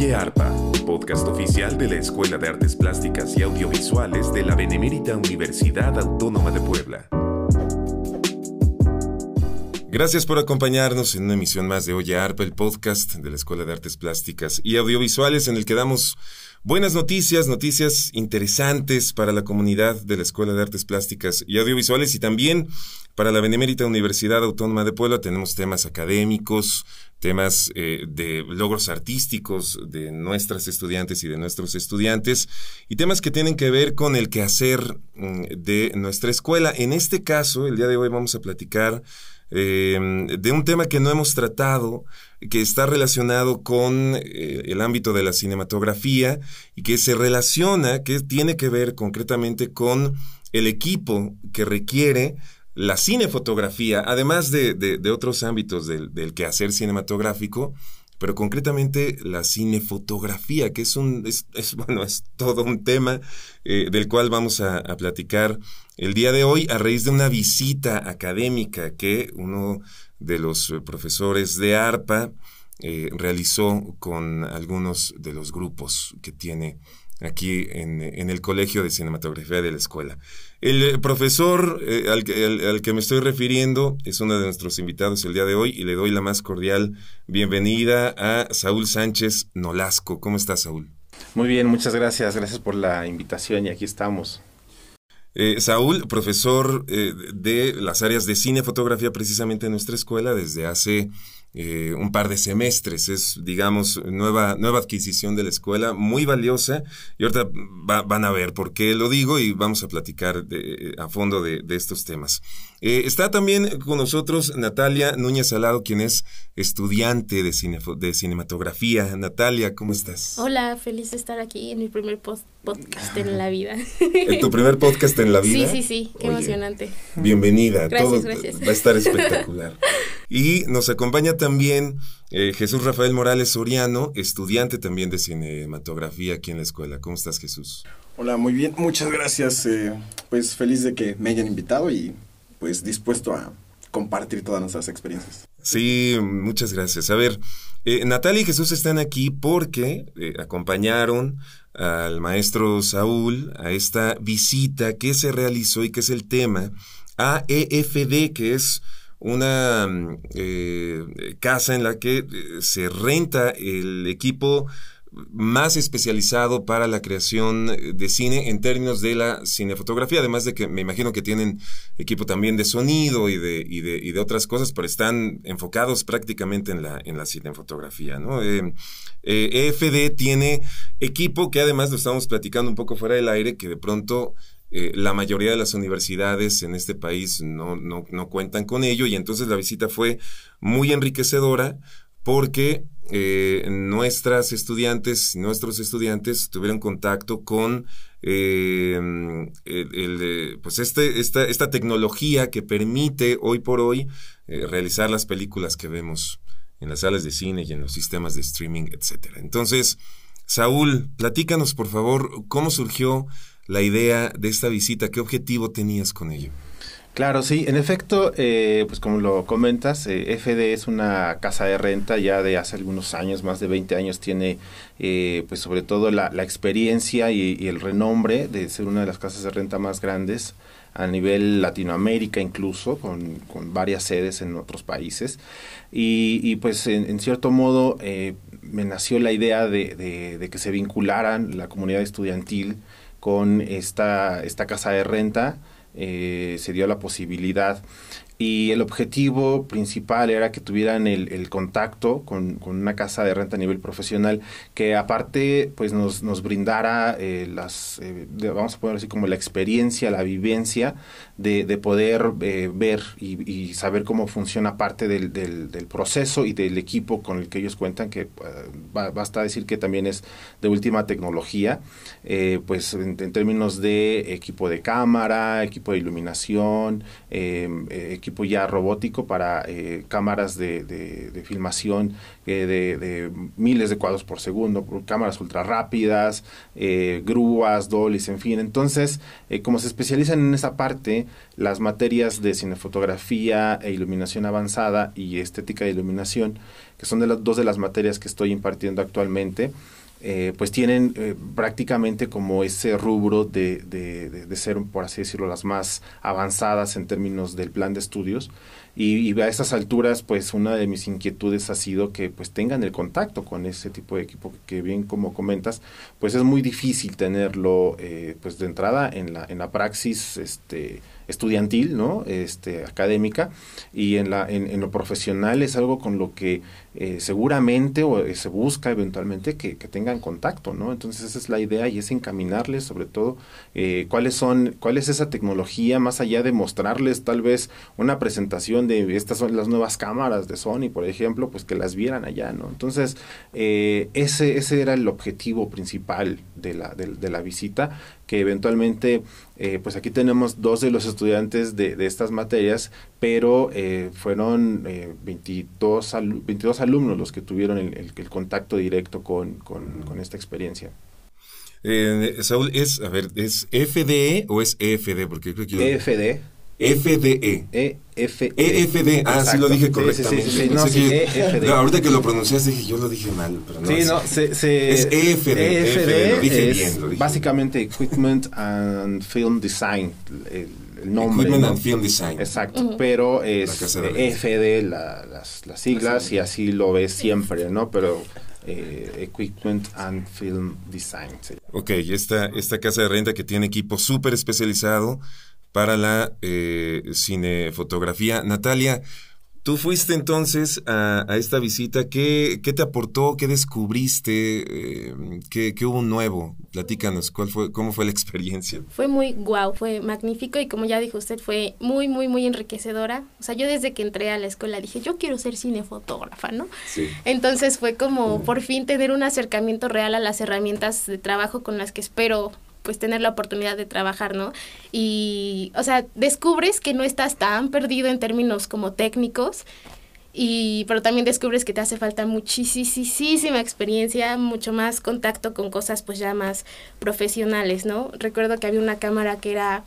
Oye Arpa, podcast oficial de la Escuela de Artes Plásticas y Audiovisuales de la Benemérita Universidad Autónoma de Puebla. Gracias por acompañarnos en una emisión más de Oye Arpa, el podcast de la Escuela de Artes Plásticas y Audiovisuales en el que damos buenas noticias, noticias interesantes para la comunidad de la Escuela de Artes Plásticas y Audiovisuales y también para la Benemérita Universidad Autónoma de Puebla. Tenemos temas académicos, temas eh, de logros artísticos de nuestras estudiantes y de nuestros estudiantes y temas que tienen que ver con el quehacer mm, de nuestra escuela. En este caso, el día de hoy vamos a platicar eh, de un tema que no hemos tratado, que está relacionado con eh, el ámbito de la cinematografía y que se relaciona, que tiene que ver concretamente con el equipo que requiere la cinefotografía, además de, de, otros ámbitos del, del, quehacer cinematográfico, pero concretamente la cinefotografía, que es un, es, bueno, es todo un tema eh, del cual vamos a, a, platicar el día de hoy a raíz de una visita académica que uno de los profesores de ARPA eh, realizó con algunos de los grupos que tiene aquí en, en, el Colegio de Cinematografía de la escuela. El eh, profesor eh, al, al, que me estoy refiriendo es uno de nuestros invitados el día de hoy y le doy la más cordial bienvenida a Saúl Sánchez Nolasco. ¿Cómo estás, Saúl? Muy bien, muchas gracias. Gracias por la invitación y aquí estamos. Eh, Saúl, profesor eh, de las áreas de cine, fotografía precisamente en nuestra escuela desde hace eh, un par de semestres. Es, digamos, nueva, nueva adquisición de la escuela, muy valiosa. Y ahorita van a ver por qué lo digo y vamos a platicar a fondo de, estos temas. Eh, está también con nosotros Natalia Núñez Salado, quien es estudiante de, cine, de cinematografía. Natalia, ¿cómo estás? Hola, feliz de estar aquí en mi primer podcast en la vida. ¿En tu primer podcast en la vida? Sí, sí, sí, qué emocionante. Bienvenida. Gracias, gracias. Va a estar espectacular. Y nos acompaña también eh, Jesús Rafael Morales Soriano, estudiante también de cinematografía aquí en la escuela. ¿Cómo estás, Jesús? Hola, muy bien, muchas gracias. Eh, pues feliz de que me hayan invitado y pues dispuesto a compartir todas nuestras experiencias. Sí, muchas gracias. A ver, eh, Natalia y Jesús están aquí porque eh, acompañaron al maestro Saúl a esta visita que se realizó y que es el tema AEFD, que es una eh, casa en la que eh, se renta el equipo más especializado para la creación de cine en términos de la cinefotografía, además de que me imagino que tienen equipo también de sonido y de, y de, y de otras cosas, pero están enfocados prácticamente en la, en la cinefotografía. ¿no? Eh, EFD e tiene equipo que además lo estamos platicando un poco fuera del aire, que de pronto eh, la mayoría de las universidades en este país no, no, no, cuentan con ello y entonces la visita fue muy enriquecedora porque eh, nuestras estudiantes, nuestros estudiantes tuvieron contacto con eh, el, pues este, esta, esta tecnología que permite hoy por hoy realizar las películas que vemos en las salas de cine y en los sistemas de streaming, etcétera. Entonces, Saúl, platícanos por favor cómo surgió la idea de esta visita? ¿Qué objetivo tenías con ello? Claro, sí, en efecto, eh, pues como lo comentas, eh, FD es una casa de renta ya de hace algunos años, más de 20 años tiene, eh, pues sobre todo la, experiencia y, el renombre de ser una de las casas de renta más grandes a nivel Latinoamérica incluso, con, varias sedes en otros países. Y, pues en, cierto modo me nació la idea de, de que se vincularan la comunidad estudiantil, con esta, esta casa de renta eh, se dio la posibilidad y el objetivo principal era que tuvieran el, contacto con, una casa de renta a nivel profesional que aparte pues nos, nos brindara eh, las eh, vamos a poner así como la experiencia la vivencia de, de poder eh, ver y, saber cómo funciona parte del, del, proceso y del equipo con el que ellos cuentan que basta decir que también es de última tecnología pues en, en, términos de equipo de cámara equipo de iluminación equipo equipo ya robótico para eh, cámaras de, de, filmación de, de, miles de cuadros por segundo, cámaras ultra rápidas, grúas, dollies, en fin. Entonces, como se especializan en esa parte, las materias de cinefotografía e iluminación avanzada y estética de iluminación, que son de las dos de las materias que estoy impartiendo actualmente, eh, pues tienen eh, prácticamente como ese rubro de, de, de, ser, por así decirlo, las más avanzadas en términos del plan de estudios. Y, a estas alturas, pues una de mis inquietudes ha sido que pues tengan el contacto con ese tipo de equipo que bien como comentas, pues es muy difícil tenerlo eh, pues de entrada en la, en la praxis este, estudiantil, ¿no? Este, académica, y en, la, en, lo profesional es algo con lo que eh, seguramente o eh, se busca eventualmente que, tengan contacto, ¿no? Entonces esa es la idea y es encaminarles sobre todo eh, cuáles son, cuál es esa tecnología más allá de mostrarles tal vez una presentación de estas son las nuevas cámaras de Sony, por ejemplo, pues que las vieran allá, ¿no? Entonces ese, ese era el objetivo principal de la, de la visita que eventualmente, eh, pues aquí tenemos dos de los estudiantes de, de estas materias, pero eh, fueron eh, 22, 22 alumnos los que tuvieron el, el, contacto directo con, con, con esta experiencia. Eh, Saúl, es, a ver, ¿es FDE o es EFD? Porque creo que yo... EFD. FDE. EFD. EFD. Ah, sí lo dije correctamente. Sí, sí, no, sí, EFD. No, ahorita que lo pronunciaste dije, yo lo dije mal, pero no. Sí, no, se, se, es EFD. EFD, lo dije bien, lo dije básicamente Equipment and Film Design, el, el nombre. Equipment ¿no? and Film Design. Exacto, uh -huh. pero es la EFD la, las, las siglas y así lo ves siempre, ¿no? Pero eh, Equipment and Film Design. Ok, esta, esta casa de renta que tiene equipo súper especializado para la eh, cinefotografía. Natalia, tú fuiste entonces a, a esta visita. ¿Qué, ¿Qué, te aportó? ¿Qué descubriste? Eh, ¿qué, ¿qué, hubo nuevo? Platícanos, ¿cuál fue, ¿cómo fue la experiencia? Fue muy guau, fue magnífico y como ya dijo usted, fue muy, muy, muy enriquecedora. O sea, yo desde que entré a la escuela dije, yo quiero ser cinefotógrafa, ¿no? Sí. Entonces fue como por fin tener un acercamiento real a las herramientas de trabajo con las que espero pues tener la oportunidad de trabajar, ¿no? Y, o sea, descubres que no estás tan perdido en términos como técnicos, y, pero también descubres que te hace falta muchísima experiencia, mucho más contacto con cosas pues ya más profesionales, ¿no? Recuerdo que había una cámara que era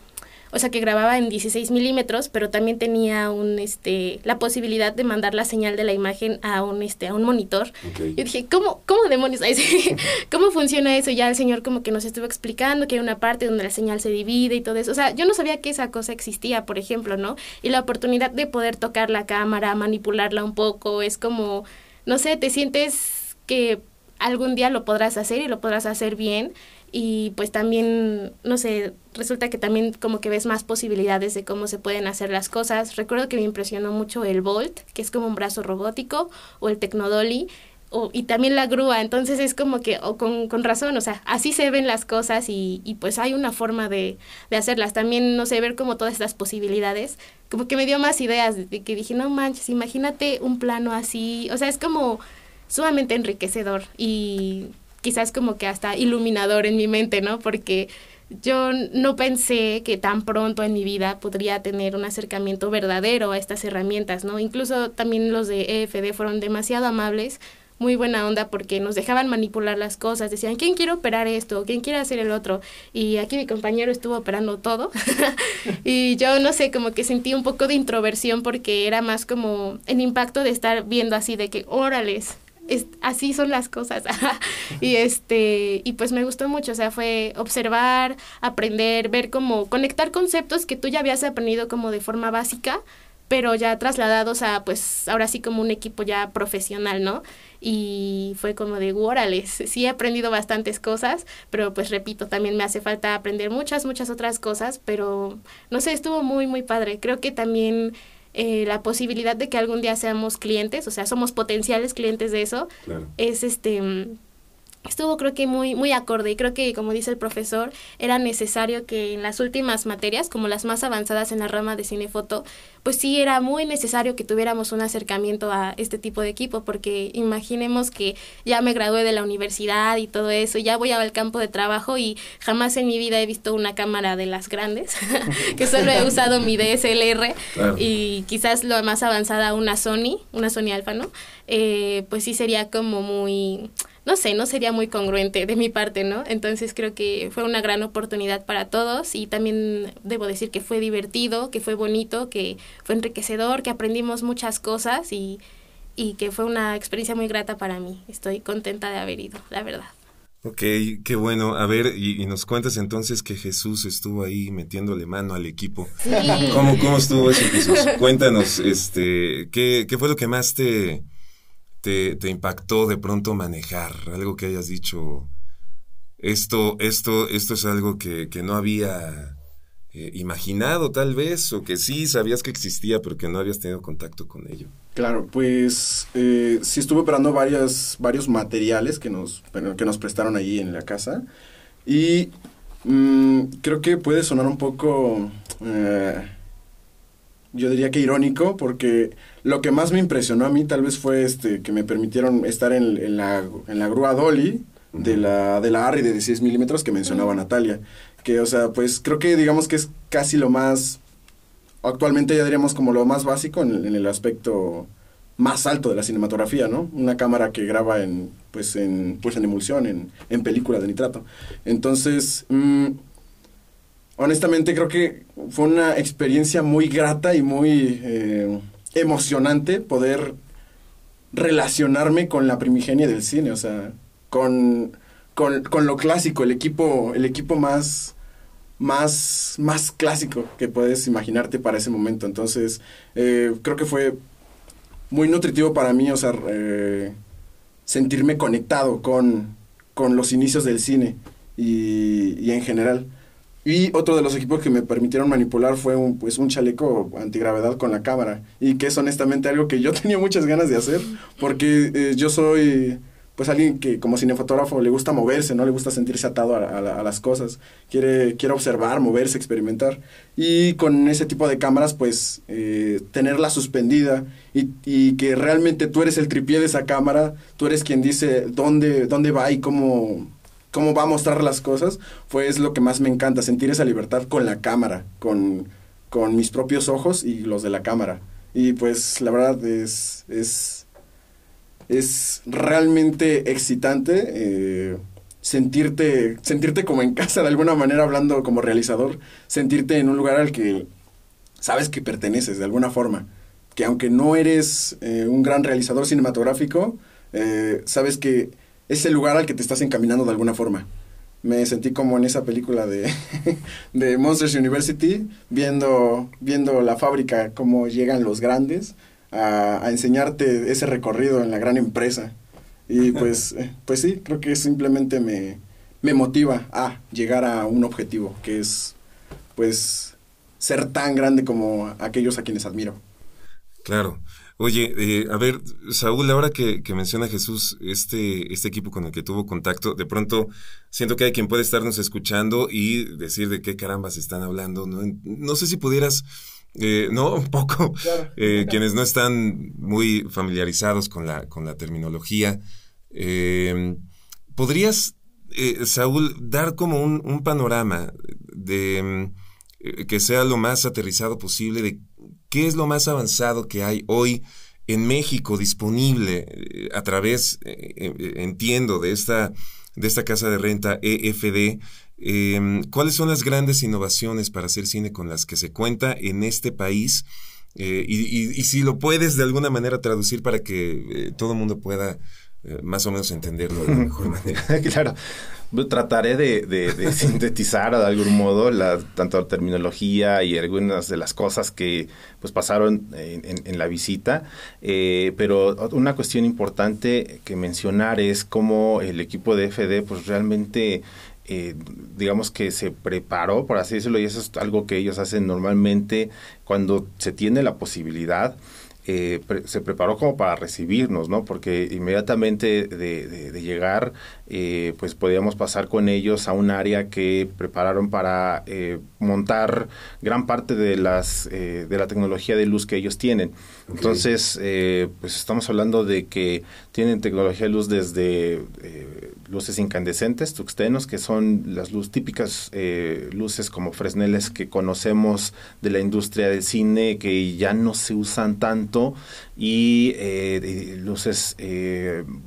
o sea que grababa en 16 milímetros, pero también tenía un este la posibilidad de mandar la señal de la imagen a un este a un monitor. Okay. Yo dije, ¿cómo, cómo demonios? ¿Cómo funciona eso? Ya el señor como que nos estuvo explicando que hay una parte donde la señal se divide y todo eso. O sea, yo no sabía que esa cosa existía, por ejemplo, ¿no? Y la oportunidad de poder tocar la cámara, manipularla un poco, es como, no sé, te sientes que algún día lo podrás hacer y lo podrás hacer bien y pues también, no sé, resulta que también como que ves más posibilidades de cómo se pueden hacer las cosas. Recuerdo que me impresionó mucho el Volt, que es como un brazo robótico, o el Tecnodolly, o, y también la grúa, entonces es como que, o con, con razón, o sea, así se ven las cosas y, y pues hay una forma de, de hacerlas. También, no sé, ver como todas estas posibilidades, como que me dio más ideas, de que dije, no manches, imagínate un plano así, o sea, es como sumamente enriquecedor y quizás como que hasta iluminador en mi mente, ¿no? Porque yo no pensé que tan pronto en mi vida podría tener un acercamiento verdadero a estas herramientas, ¿no? Incluso también los de EFD fueron demasiado amables, muy buena onda porque nos dejaban manipular las cosas, decían, ¿quién quiere operar esto? ¿quién quiere hacer el otro? Y aquí mi compañero estuvo operando todo y yo no sé, como que sentí un poco de introversión porque era más como el impacto de estar viendo así de que, órales, es, así son las cosas. y este, y pues me gustó mucho, o sea, fue observar, aprender, ver cómo conectar conceptos que tú ya habías aprendido como de forma básica, pero ya trasladados a pues ahora sí como un equipo ya profesional, ¿no? Y fue como de, órale, sí he aprendido bastantes cosas, pero pues repito, también me hace falta aprender muchas, muchas otras cosas, pero no sé, estuvo muy, muy padre. Creo que también eh, la posibilidad de que algún día seamos clientes, o sea, somos potenciales clientes de eso, Claro. es este estuvo creo que muy muy acorde y creo que como dice el profesor era necesario que en las últimas materias como las más avanzadas en la rama de cinefoto pues sí era muy necesario que tuviéramos un acercamiento a este tipo de equipo porque imaginemos que ya me gradué de la universidad y todo eso ya voy al campo de trabajo y jamás en mi vida he visto una cámara de las grandes que solo he usado mi DSLR y quizás lo más avanzada una Sony una Sony Alpha no eh, pues sí sería como muy no sé, no sería muy congruente de mi parte, ¿no? Entonces creo que fue una gran oportunidad para todos y también debo decir que fue divertido, que fue bonito, que fue enriquecedor, que aprendimos muchas cosas y, y que fue una experiencia muy grata para mí. Estoy contenta de haber ido, la verdad. Ok, qué bueno. A ver, y, nos cuentas entonces que Jesús estuvo ahí metiéndole mano al equipo. ¿Cómo, ¿Cómo estuvo eso, Jesús? Cuéntanos, este, ¿qué, ¿qué fue lo que más te, te, impactó de pronto manejar? Algo que hayas dicho, esto, esto, esto es algo que, que no había eh, imaginado tal vez, o que sí sabías que existía, pero que no habías tenido contacto con ello. Claro, pues eh, sí estuve operando varias, varios materiales que nos, que nos prestaron allí en la casa. Y mm, creo que puede sonar un poco, eh, yo diría que irónico, porque lo que más me impresionó a mí tal vez fue este que me permitieron estar en, la, en la grúa Dolly de la, de la ARRI de 16 milímetros que mencionaba Natalia. Que, o sea, pues creo que digamos que es casi lo más, actualmente ya diríamos como lo más básico en, el aspecto más alto de la cinematografía, ¿no? Una cámara que graba en, pues en, pues en emulsión, en, en película de nitrato. Entonces, mm, honestamente creo que fue una experiencia muy grata y muy... Eh, emocionante poder relacionarme con la primigenia del cine, o sea, con, con, con, lo clásico, el equipo, el equipo más, más, más clásico que puedes imaginarte para ese momento. Entonces, eh, creo que fue muy nutritivo para mí, o sea, eh, sentirme conectado con, con los inicios del cine y, y en general. Y otro de los equipos que me permitieron manipular fue un, pues un chaleco antigravedad con la cámara. Y que es honestamente algo que yo tenía muchas ganas de hacer, porque eh, yo soy pues alguien que como cinefotógrafo le gusta moverse, ¿no? Le gusta sentirse atado a, las cosas. Quiere, quiere observar, moverse, experimentar. Y con ese tipo de cámaras, pues, eh, tenerla suspendida y, y, que realmente tú eres el tripié de esa cámara, tú eres quien dice dónde, dónde va y cómo cómo va a mostrar las cosas, fue es lo que más me encanta, sentir esa libertad con la cámara, con, con mis propios ojos y los de la cámara. Y pues la verdad es, es, es realmente excitante eh, sentirte, sentirte como en casa de alguna manera hablando como realizador, sentirte en un lugar al que sabes que perteneces de alguna forma, que aunque no eres eh, un gran realizador cinematográfico, eh, sabes que es el lugar al que te estás encaminando de alguna forma. Me sentí como en esa película de, de Monsters University, viendo, viendo la fábrica, cómo llegan los grandes a, enseñarte ese recorrido en la gran empresa. Y pues, eh, pues sí, creo que simplemente me, me motiva a llegar a un objetivo, que es pues ser tan grande como aquellos a quienes admiro. Claro. Oye, eh, a ver, Saúl, ahora que, que, menciona Jesús este, este equipo con el que tuvo contacto, de pronto siento que hay quien puede estarnos escuchando y decir de qué carambas están hablando. No, no sé si pudieras, eh, no, un poco, eh, quienes no están muy familiarizados con la, con la terminología, eh, ¿podrías, eh, Saúl, dar como un, un panorama de eh, que sea lo más aterrizado posible de ¿Qué es lo más avanzado que hay hoy en México disponible eh, a través, eh, eh, entiendo, de esta, de esta casa de renta EFD? Em, ¿Cuáles son las grandes innovaciones para hacer cine con las que se cuenta en este país? y, si lo puedes de alguna manera traducir para que todo el mundo pueda más o menos entenderlo de la mejor manera. claro. Trataré de, sintetizar de algún modo la, tanto la terminología y algunas de las cosas que pues pasaron en, la visita, eh, pero una cuestión importante que mencionar es cómo el equipo de FD pues realmente eh, digamos que se preparó, por así decirlo, y eso es algo que ellos hacen normalmente cuando se tiene la posibilidad eh, se preparó como para recibirnos, ¿no? Porque inmediatamente de, llegar eh, pues podíamos pasar con ellos a un área que prepararon para eh, montar gran parte de las de la tecnología de luz que ellos tienen. Entonces, pues estamos hablando de que tienen tecnología de luz desde luces incandescentes, tuxtenos, que son las luz típicas luces como fresneles que conocemos de la industria del cine, que ya no se usan tanto, y luces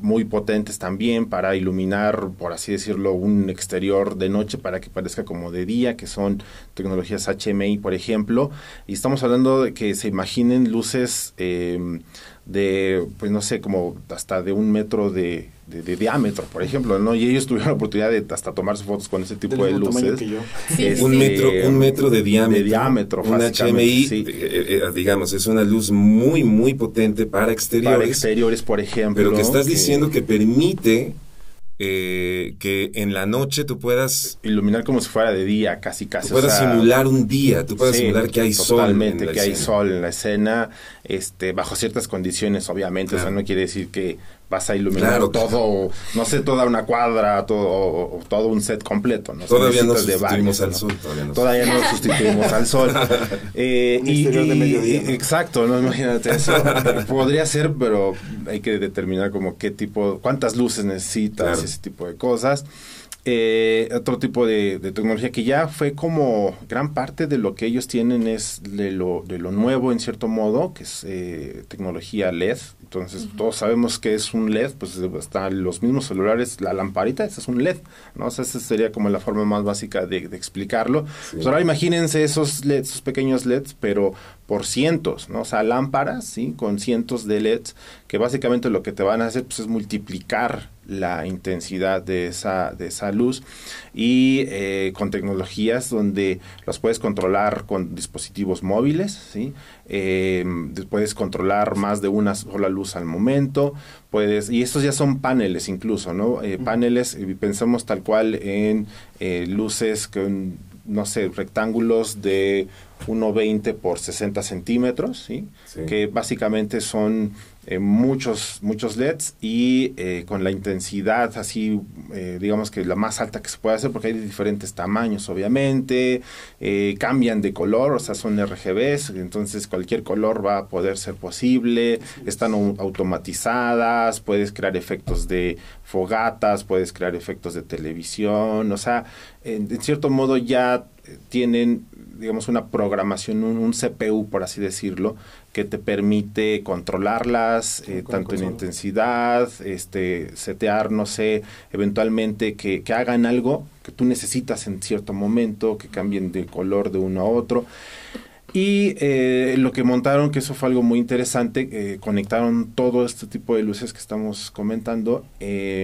muy potentes también para iluminar, por así decirlo, un exterior de noche para que parezca como de día, que son tecnologías HMI, por ejemplo. Y estamos hablando de que se imaginen luces eh, de, pues no sé, como hasta de un metro de, de, diámetro, por ejemplo, ¿no? Y ellos tuvieron la oportunidad de hasta tomarse fotos con ese tipo de luces. Este, un metro, un metro de diámetro. De diámetro, Un HMI, eh, eh, digamos, es una luz muy, muy potente para exteriores. Para exteriores, por ejemplo. Pero que estás diciendo que permite eh, que en la noche tú puedas iluminar como si fuera de día, casi casi. Tú puedas simular un día, tú puedas simular que hay sol. Totalmente, que hay sol en la escena, este, bajo ciertas condiciones, obviamente. O sea, no quiere decir que vas a iluminar todo, no sé, toda una cuadra, todo, todo un set completo. ¿no? Todavía no sustituimos al sol. Todavía no, sustituimos al sol. Eh, y, de mediodía, Exacto, no imagínate eso. Podría ser, pero hay que determinar como qué tipo, cuántas luces necesitas, ese tipo de cosas. Eh, otro tipo de, tecnología que ya fue como gran parte de lo que ellos tienen es de lo, de lo nuevo en cierto modo, que es eh, tecnología LED. Entonces todos sabemos que es un LED, pues están los mismos celulares, la lamparita, ese es un LED, ¿no? esa sería como la forma más básica de, explicarlo. Pues ahora imagínense esos LEDs, esos pequeños LEDs, pero por cientos, ¿no? O sea, lámparas, ¿sí? Con cientos de LEDs, que básicamente lo que te van a hacer pues, es multiplicar la intensidad de esa, de esa luz y eh, con tecnologías donde las puedes controlar con dispositivos móviles, ¿sí? Eh, puedes controlar más de una sola luz al momento, puedes, y estos ya son paneles incluso, ¿no? Eh, paneles, pensamos tal cual en luces con no sé, rectángulos de 1,20 por 60 centímetros, ¿sí? que básicamente son eh, muchos, muchos LEDs y eh, con la intensidad así, eh, digamos que la más alta que se puede hacer, porque hay de diferentes tamaños, obviamente, cambian de color, o sea, son RGBs, entonces cualquier color va a poder ser posible, están automatizadas, puedes crear efectos de fogatas, puedes crear efectos de televisión, o sea, en cierto modo ya tienen digamos, una programación, un, CPU, por así decirlo, que te permite controlarlas, eh, tanto en intensidad, este, setear, no sé, eventualmente que, que, hagan algo que tú necesitas en cierto momento, que cambien de color de uno a otro. Y eh, lo que montaron, que eso fue algo muy interesante, eh, conectaron todo este tipo de luces que estamos comentando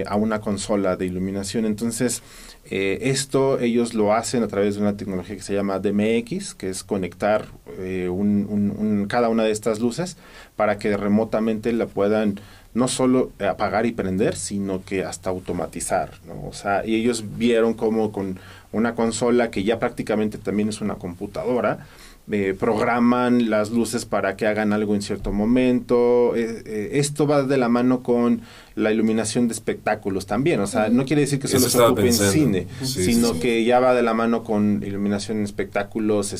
a una consola de iluminación. Entonces, eh, esto ellos lo hacen a través de una tecnología que se llama DMX, que es conectar eh, cada una de estas luces para que remotamente la puedan no solo apagar y prender, sino que hasta automatizar. O sea, y ellos vieron como con una consola que ya prácticamente también es una computadora, eh, programan las luces para que hagan algo en cierto momento. esto va de la mano con la iluminación de espectáculos también. O sea, no quiere decir que solo se ocupe en cine, sino que ya va de la mano con iluminación en espectáculos,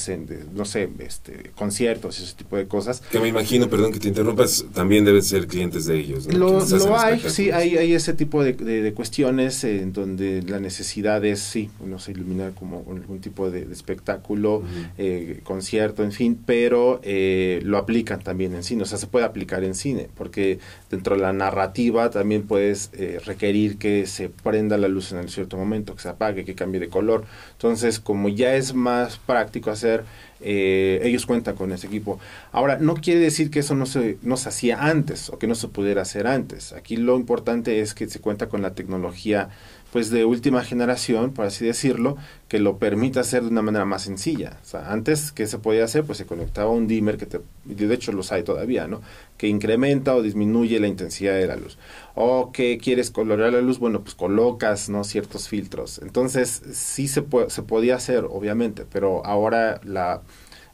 no sé, este, conciertos y ese tipo de cosas. Que me imagino, perdón que te interrumpas, también deben ser clientes de ellos. Lo, hay, sí, hay, hay ese tipo de, de, cuestiones en donde la necesidad es, sí, no sé, iluminar como algún tipo de, espectáculo, eh, concierto, en fin, pero eh, lo aplican también en cine. O sea, se puede aplicar en cine, porque dentro de la narrativa también puedes eh, requerir que se prenda la luz en un cierto momento, que se apague, que cambie de color. Entonces, como ya es más práctico hacer, eh, ellos cuentan con ese equipo. Ahora, no quiere decir que eso no se, no se hacía antes o que no se pudiera hacer antes. Aquí lo importante es que se cuenta con la tecnología pues de última generación, por así decirlo, que lo permita hacer de una manera más sencilla. O sea, antes, ¿qué se podía hacer? Pues se conectaba un dimmer, que te, de hecho los hay todavía, ¿no? Que incrementa o disminuye la intensidad de la luz. O que quieres colorear la luz, bueno, pues colocas, ¿no? Ciertos filtros. Entonces, sí se, se podía hacer, obviamente, pero ahora la,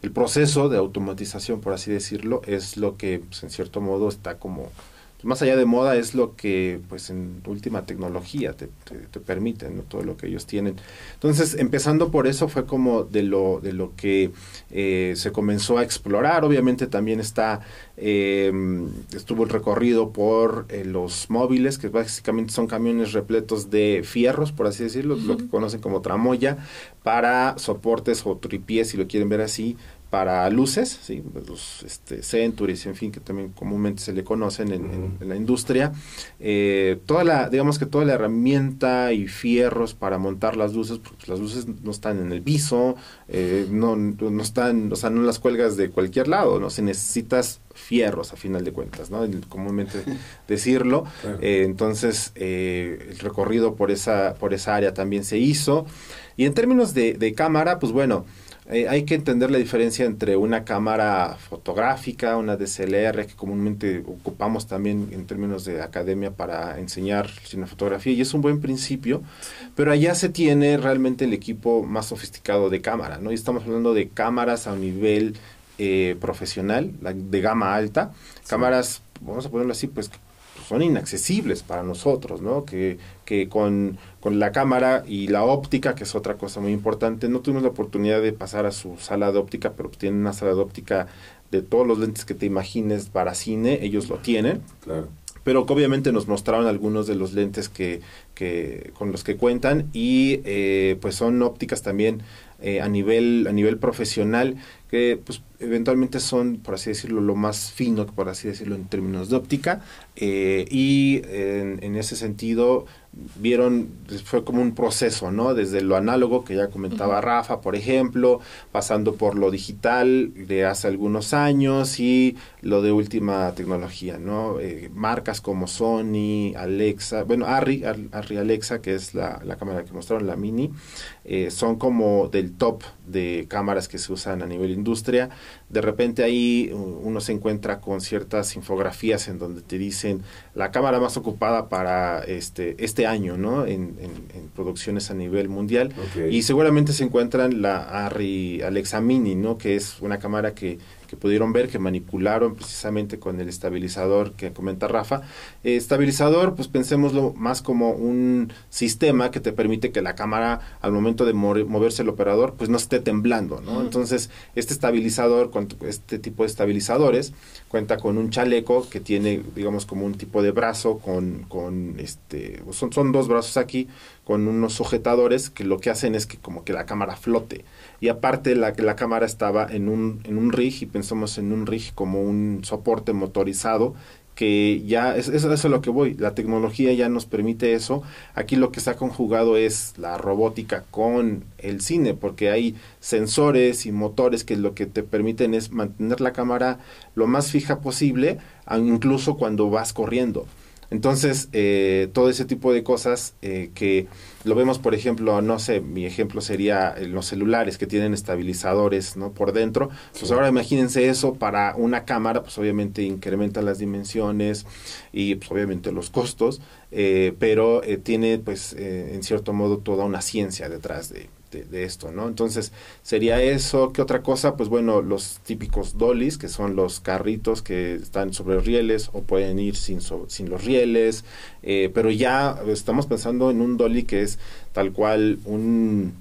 el proceso de automatización, por así decirlo, es lo que, pues, en cierto modo, está como más allá de moda es lo que pues en última tecnología te, te, permite, ¿no? todo lo que ellos tienen. Entonces, empezando por eso fue como de lo, de lo que eh, se comenzó a explorar. Obviamente también está, eh, estuvo el recorrido por eh, los móviles, que básicamente son camiones repletos de fierros, por así decirlo, lo que conocen como tramoya, para soportes o tripiés, si lo quieren ver así, para luces, ¿sí? los este, Centuries, en fin, que también comúnmente se le conocen en, la industria. Eh, toda la, digamos que toda la herramienta y fierros para montar las luces, porque las luces no están en el viso, eh, no, no están, o sea, no las cuelgas de cualquier lado, ¿no? Se necesitas fierros a final de cuentas, ¿no? Comúnmente decirlo. Eh, entonces, el recorrido por esa, por esa área también se hizo. Y en términos de, de cámara, pues bueno, eh, hay que entender la diferencia entre una cámara fotográfica, una DSLR, que comúnmente ocupamos también en términos de academia para enseñar cinematografía, y es un buen principio, pero allá se tiene realmente el equipo más sofisticado de cámara, ¿no? Y estamos hablando de cámaras a un nivel eh, profesional, de gama alta, cámaras, vamos a ponerlo así, pues son inaccesibles para nosotros, ¿no? Que, que con, con, la cámara y la óptica, que es otra cosa muy importante, no tuvimos la oportunidad de pasar a su sala de óptica, pero tienen una sala de óptica de todos los lentes que te imagines para cine, ellos lo tienen. Claro. Pero obviamente nos mostraron algunos de los lentes que, que con los que cuentan y eh, pues son ópticas también eh, a nivel a nivel profesional que pues eventualmente son por así decirlo lo más fino por así decirlo en términos de óptica eh, y en, en, ese sentido vieron, fue como un proceso, ¿no? Desde lo análogo, que ya comentaba Rafa, por ejemplo, pasando por lo digital de hace algunos años y lo de última tecnología, ¿no? Eh, marcas como Sony, Alexa, bueno, Arri, Arri Alexa, que es la, la cámara que mostraron, la Mini, eh, son como del top de cámaras que se usan a nivel industria. De repente ahí uno se encuentra con ciertas infografías en donde te dicen la cámara más ocupada para este, este año, ¿no? En, en, producciones a nivel mundial. Y seguramente se encuentran la Arri Alexa Mini, ¿no? Que es una cámara que que pudieron ver que manipularon precisamente con el estabilizador que comenta Rafa. Eh, estabilizador, pues pensémoslo más como un sistema que te permite que la cámara al momento de moverse el operador pues no esté temblando, ¿no? Entonces, este estabilizador, este tipo de estabilizadores, cuenta con un chaleco que tiene, digamos, como un tipo de brazo con, con este, son, son dos brazos aquí, con unos sujetadores que lo que hacen es que como que la cámara flote. Y aparte la, la cámara estaba en un, en un rig y pensamos en un rig como un soporte motorizado que ya, es, eso, es a lo que voy, la tecnología ya nos permite eso. Aquí lo que está conjugado es la robótica con el cine, porque hay sensores y motores que lo que te permiten es mantener la cámara lo más fija posible, incluso cuando vas corriendo. Entonces, eh, todo ese tipo de cosas eh, que lo vemos, por ejemplo, no sé, mi ejemplo sería los celulares que tienen estabilizadores ¿no? por dentro. Pues ahora imagínense eso para una cámara, pues obviamente incrementa las dimensiones y pues obviamente los costos, eh, pero tiene pues en cierto modo toda una ciencia detrás de, de, esto, ¿no? Entonces, sería eso. ¿Qué otra cosa? Pues bueno, los típicos dollies, que son los carritos que están sobre rieles o pueden ir sin, sin los rieles, eh, pero ya estamos pensando en un dolly que es tal cual un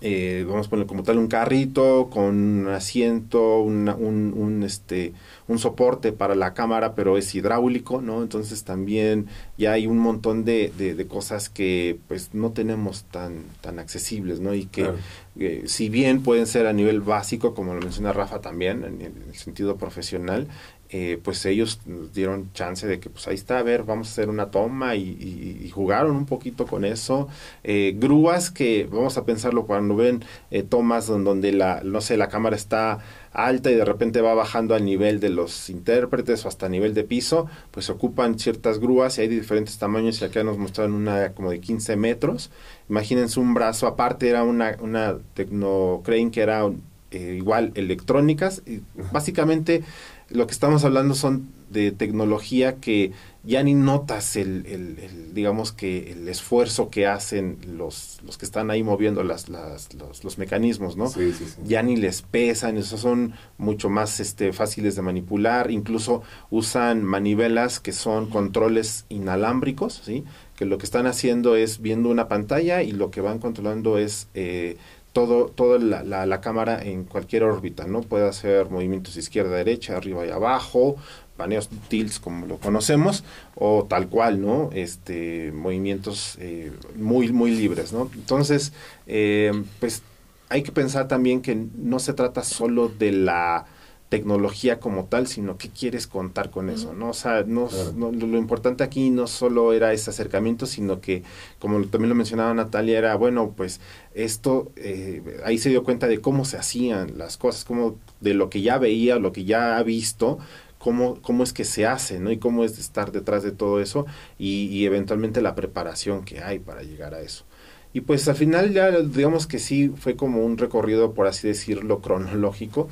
eh, vamos a poner como tal un carrito con un asiento, un, un, este, un soporte para la cámara, pero es hidráulico, ¿no? Entonces también ya hay un montón de, de, cosas que pues no tenemos tan, tan accesibles, ¿no? Y que eh, si bien pueden ser a nivel básico, como lo menciona Rafa también, en el sentido profesional, eh, pues ellos nos dieron chance de que pues ahí está, a ver, vamos a hacer una toma y, jugaron un poquito con eso. Eh, grúas que, vamos a pensarlo cuando ven eh, tomas donde la, no sé, la cámara está alta y de repente va bajando al nivel de los intérpretes o hasta nivel de piso, pues ocupan ciertas grúas y hay de diferentes tamaños y acá nos mostraron una como de 15 metros. Imagínense un brazo, aparte era una, una Tecnocrane que era igual electrónicas y básicamente lo que estamos hablando son de tecnología que ya ni notas el, el, digamos que el esfuerzo que hacen los, los que están ahí moviendo las, las, los, los, mecanismos, ¿no? Sí, sí, sí. Ya ni les pesan, esos son mucho más este, fáciles de manipular, incluso usan manivelas que son controles inalámbricos, ¿sí? Que lo que están haciendo es viendo una pantalla y lo que van controlando es eh, todo, toda la, la, cámara en cualquier órbita, ¿no? Puede hacer movimientos izquierda, derecha, arriba y abajo, paneos tilts como lo conocemos, o tal cual, ¿no? Este, movimientos eh, muy, muy libres, ¿no? Entonces, eh, pues hay que pensar también que no se trata solo de la tecnología como tal, sino qué quieres contar con eso, ¿no? O sea, no, no, lo importante aquí no solo era ese acercamiento, sino que, como también lo mencionaba Natalia, era, bueno, pues esto, eh, ahí se dio cuenta de cómo se hacían las cosas, como de lo que ya veía, lo que ya ha visto, cómo, cómo es que se hace, ¿no? Y cómo es estar detrás de todo eso y, y eventualmente la preparación que hay para llegar a eso. Y pues al final ya digamos que sí fue como un recorrido, por así decirlo, cronológico,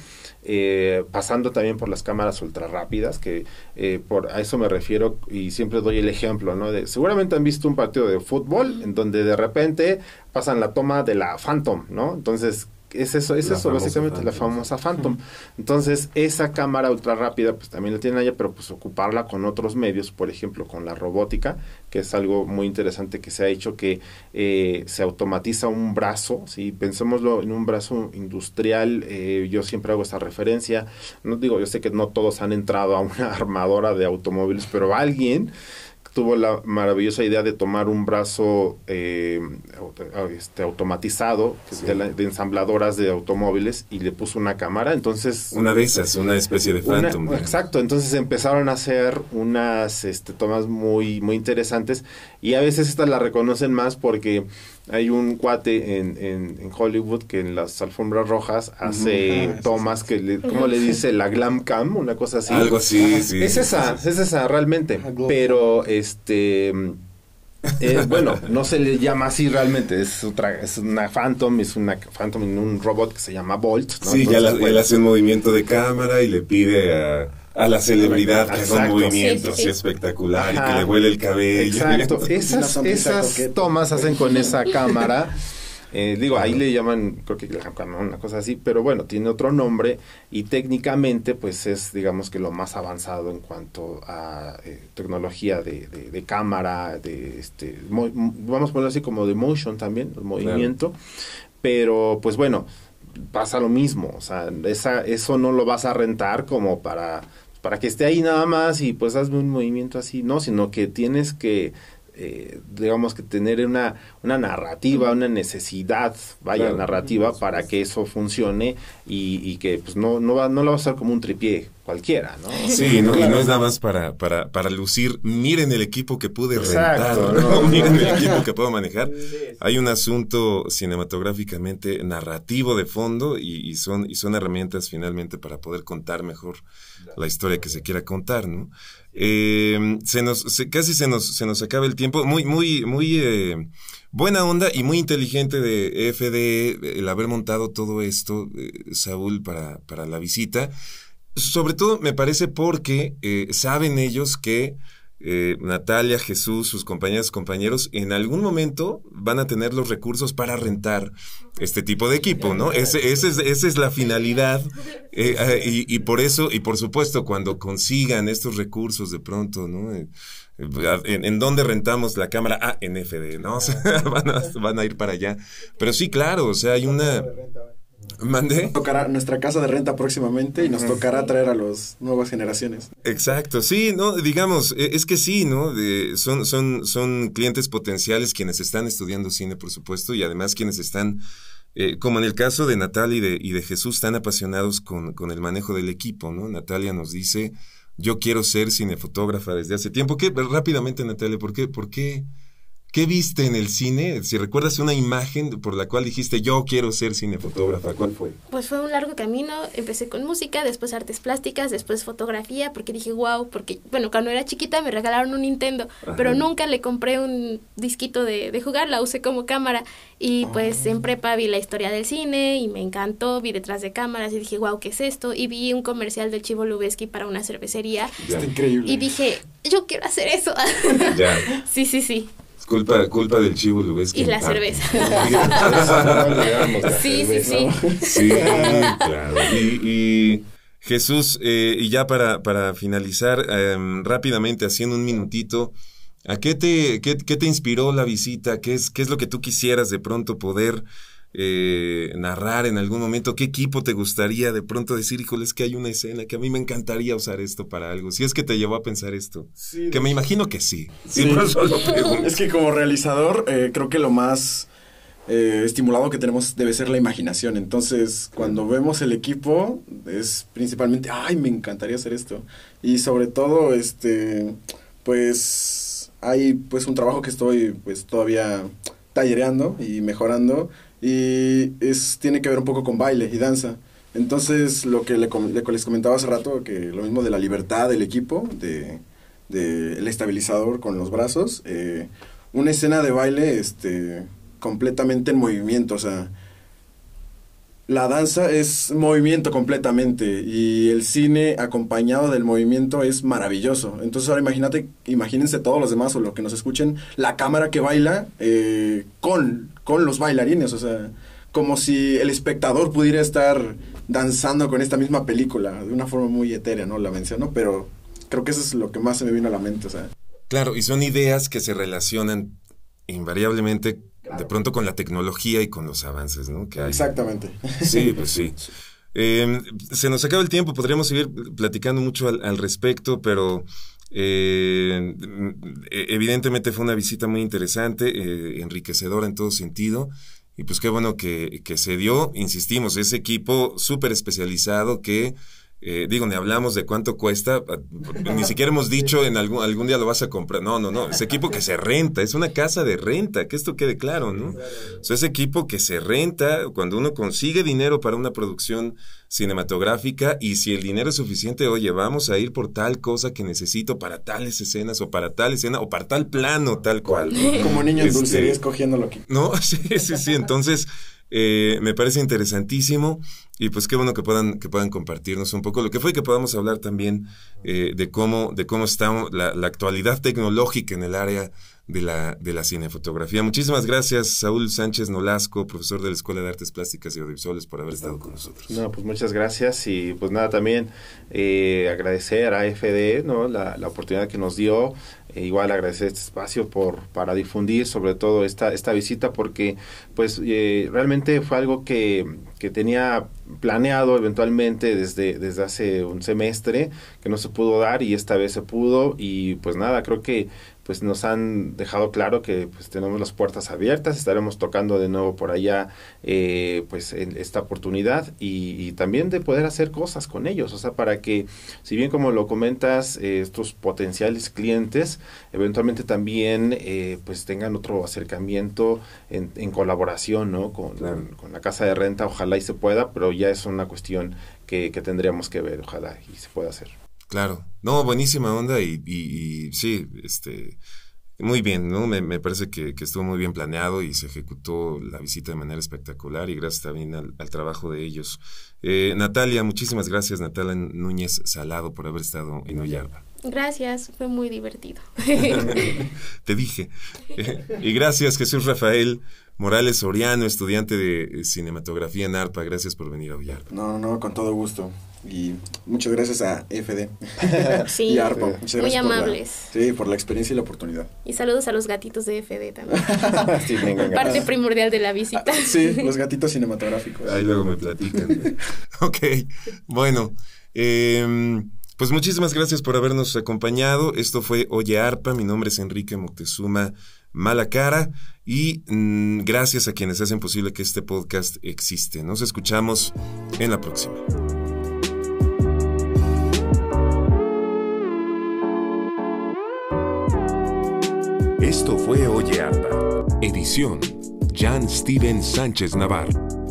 eh, pasando también por las cámaras ultra rápidas, que eh, por a eso me refiero y siempre doy el ejemplo, ¿no? De, seguramente han visto un partido de fútbol en donde de repente pasan la toma de la Phantom, ¿no? Entonces es eso, es eso básicamente, Phantom. la famosa Phantom. Entonces, esa cámara ultra rápida, pues también la tienen allá, pero pues ocuparla con otros medios, por ejemplo, con la robótica, que es algo muy interesante que se ha hecho, que eh, se automatiza un brazo, si pensémoslo en un brazo industrial, eh, yo siempre hago esta referencia, no digo, yo sé que no todos han entrado a una armadora de automóviles, pero alguien tuvo la maravillosa idea de tomar un brazo eh, este, automatizado sí. de, la, de, ensambladoras de automóviles y le puso una cámara. Entonces. Una de esas, una especie de Phantom. Exacto. Entonces empezaron a hacer unas este, tomas muy, muy interesantes y a veces estas las reconocen más porque hay un cuate en, en, en, Hollywood que en las alfombras rojas hace uh -huh. tomas que, le, ¿cómo le dice? La glam cam, una cosa así. Algo así, sí. Es esa, es esa realmente. Pero, este... Eh, bueno, no se le llama así realmente, es otra, es una Phantom, es una Phantom en un robot que se llama Bolt. ¿no? Sí, Entonces, ya, la, bueno, él hace un movimiento de cámara y le pide a, a la celebridad que haga un movimiento sí, sí, sí. espectacular Ajá. y que le huele el cabello. Exacto, esas, esas tomas hacen con esa cámara. Eh, digo, ahí le llaman, creo que una cosa así, pero bueno, tiene otro nombre y técnicamente pues es, digamos que lo más avanzado en cuanto a eh, tecnología de, de, de, cámara, de este, vamos a ponerlo así como de motion también, el movimiento, claro. pero pues bueno, pasa lo mismo, o sea, esa, eso no lo vas a rentar como para para que esté ahí nada más y pues hazme un movimiento así, no, sino que tienes que eh, digamos que tener una, una narrativa, una necesidad, vaya, claro. narrativa para que eso funcione y, y, que pues no, no, va, no lo va a hacer como un tripié cualquiera, ¿no? Sí, no, claro. y no es nada más para, para, para lucir, miren el equipo que pude Exacto, rentar, ¿no? miren el equipo que puedo manejar. Hay un asunto cinematográficamente narrativo de fondo y, y, son, y son herramientas finalmente para poder contar mejor la historia que se quiera contar, ¿no? Eh, se nos, se, casi se nos, se nos acaba el tiempo. Muy, muy, muy eh, buena onda y muy inteligente de FDE el haber montado todo esto, eh, Saúl, para, para la visita. Sobre todo me parece porque eh, saben ellos que eh, Natalia, Jesús, sus compañeras, compañeros, en algún momento van a tener los recursos para rentar este tipo de equipo, ¿no? Ese, ese es, esa es la finalidad eh, y, y, por eso, y por supuesto, cuando consigan estos recursos de pronto, ¿no? ¿En, ¿En, dónde rentamos la cámara? Ah, en FD, ¿no? O sea, van, a, van a ir para allá. Pero sí, claro, o sea, hay una... ¿Mandé? Tocará nuestra casa de renta próximamente y nos tocará traer a las nuevas generaciones. Exacto, sí, no, digamos, es que sí, ¿no? De, son, son, son clientes potenciales quienes están estudiando cine, por supuesto, y además quienes están, eh, como en el caso de Natalia y de, y de Jesús, tan apasionados con, con el manejo del equipo, ¿no? Natalia nos dice, yo quiero ser cinefotógrafa desde hace tiempo. ¿Qué? Rápidamente, Natalia, ¿por qué? ¿Por qué? ¿Qué viste en el cine? Si recuerdas una imagen por la cual dijiste yo quiero ser cinefotógrafa, ¿cuál fue? Pues fue un largo camino. Empecé con música, después artes plásticas, después fotografía, porque dije wow, porque bueno, cuando era chiquita me regalaron un Nintendo, pero nunca le compré un disquito de, de, jugar, la usé como cámara. Y pues en prepa vi la historia del cine y me encantó, vi detrás de cámaras y dije wow, ¿qué es esto? Y vi un comercial del Chivo Lubeski para una cervecería. Está increíble. Y dije, yo quiero hacer eso. sí, sí, sí. Culpa, culpa del chivo Lubeski. Y la cerveza. sí, sí, sí. Sí, claro. Y, Jesús, eh, y ya para, para finalizar, em, rápidamente, haciendo un minutito, ¿a qué te, qué, qué te inspiró la visita? ¿Qué es, ¿Qué es lo que tú quisieras de pronto poder eh, narrar en algún momento? ¿Qué equipo te gustaría de pronto decir, híjole, que hay una escena que a mí me encantaría usar esto para algo? Si es que te llevó a pensar esto. que me imagino que sí. es que como realizador, eh, creo que lo más eh, estimulado que tenemos debe ser la imaginación. Entonces, cuando vemos el equipo, es principalmente, ay, me encantaría hacer esto. Y sobre todo, este, pues, hay pues un trabajo que estoy pues todavía tallereando y mejorando y es, tiene que ver un poco con baile y danza. Entonces, lo que le, les comentaba hace rato, que lo mismo de la libertad del equipo, de, de el estabilizador con los brazos, eh, una escena de baile este, completamente en movimiento, o sea, la danza es movimiento completamente y el cine acompañado del movimiento es maravilloso. Entonces ahora imagínate, imagínense todos los demás o lo que nos escuchen, la cámara que baila eh, con, con los bailarines, o sea, como si el espectador pudiera estar danzando con esta misma película de una forma muy etérea, ¿no? La menciono, pero creo que eso es lo que más se me vino a la mente. Claro, y son ideas que se relacionan invariablemente de pronto con la tecnología y con los avances, ¿no? Que Exactamente. Sí, pues sí. Em, se nos acaba el tiempo, podríamos seguir platicando mucho al, respecto, pero eh, evidentemente fue una visita muy interesante, eh, enriquecedora en todo sentido. Y pues qué bueno que, que se dio, insistimos, ese equipo súper especializado que eh, digo, ni hablamos de cuánto cuesta, ni siquiera hemos dicho en algún, algún día lo vas a comprar. No, no, no, es equipo que se renta, es una casa de renta, que esto quede claro, ¿no? O sea, es equipo que se renta cuando uno consigue dinero para una producción cinematográfica y si el dinero es suficiente, oye, vamos a ir por tal cosa que necesito para tales escenas o para tal escena o para tal plano, tal cual. Como niño en este, dulcería escogiendo lo que... No, sí, sí, sí, entonces... Eh, me parece interesantísimo y pues qué bueno que puedan, que puedan compartirnos un poco lo que fue y que podamos hablar también eh, de cómo, de cómo está la, la, actualidad tecnológica en el área de la, de la cinefotografía. Muchísimas gracias, Saúl Sánchez Nolasco, profesor de la Escuela de Artes Plásticas y Audiovisuales, por haber estado con nosotros. No, pues muchas gracias y pues nada, también eh, agradecer a FD ¿no? la, la oportunidad que nos dio, e igual agradecer este espacio por, para difundir sobre todo esta, esta visita porque pues eh, realmente fue algo que, que tenía planeado eventualmente desde, desde hace un semestre que no se pudo dar y esta vez se pudo y pues nada, creo que pues nos han dejado claro que pues tenemos las puertas abiertas, estaremos tocando de nuevo por allá eh, pues en esta oportunidad y, también de poder hacer cosas con ellos, o sea, para que si bien como lo comentas, eh, estos potenciales clientes eventualmente también eh, pues tengan otro acercamiento en, en colaboración, ¿no? Con, con, la casa de renta, ojalá y se pueda, pero ya es una cuestión que, que tendríamos que ver, ojalá y se pueda hacer. Claro, no, buenísima onda y, y, sí, este, muy bien, ¿no? Me, me parece que, que, estuvo muy bien planeado y se ejecutó la visita de manera espectacular y gracias también al, al trabajo de ellos. Eh, Natalia, muchísimas gracias, Natalia Núñez Salado, por haber estado en Ollarba. Gracias, fue muy divertido. Te dije. y gracias, Jesús Rafael. Morales Soriano, estudiante de cinematografía en ARPA. Gracias por venir a Ollarba. No, no, con todo gusto. Y muchas gracias a FD sí, y ARPA. Muchas muy amables. sí, por la experiencia y la oportunidad. Y saludos a los gatitos de FD también. sí, venga, Parte primordial de la visita. Ah, sí, los gatitos cinematográficos. Ahí luego me platican. ok, bueno. Em, pues muchísimas gracias por habernos acompañado. Esto fue Oye Arpa. Mi nombre es Enrique Moctezuma Malacara y mm, gracias a quienes hacen posible que este podcast existe. Nos escuchamos en la próxima. Esto fue Oye Arpa. Edición Jan Steven Sánchez Navarro.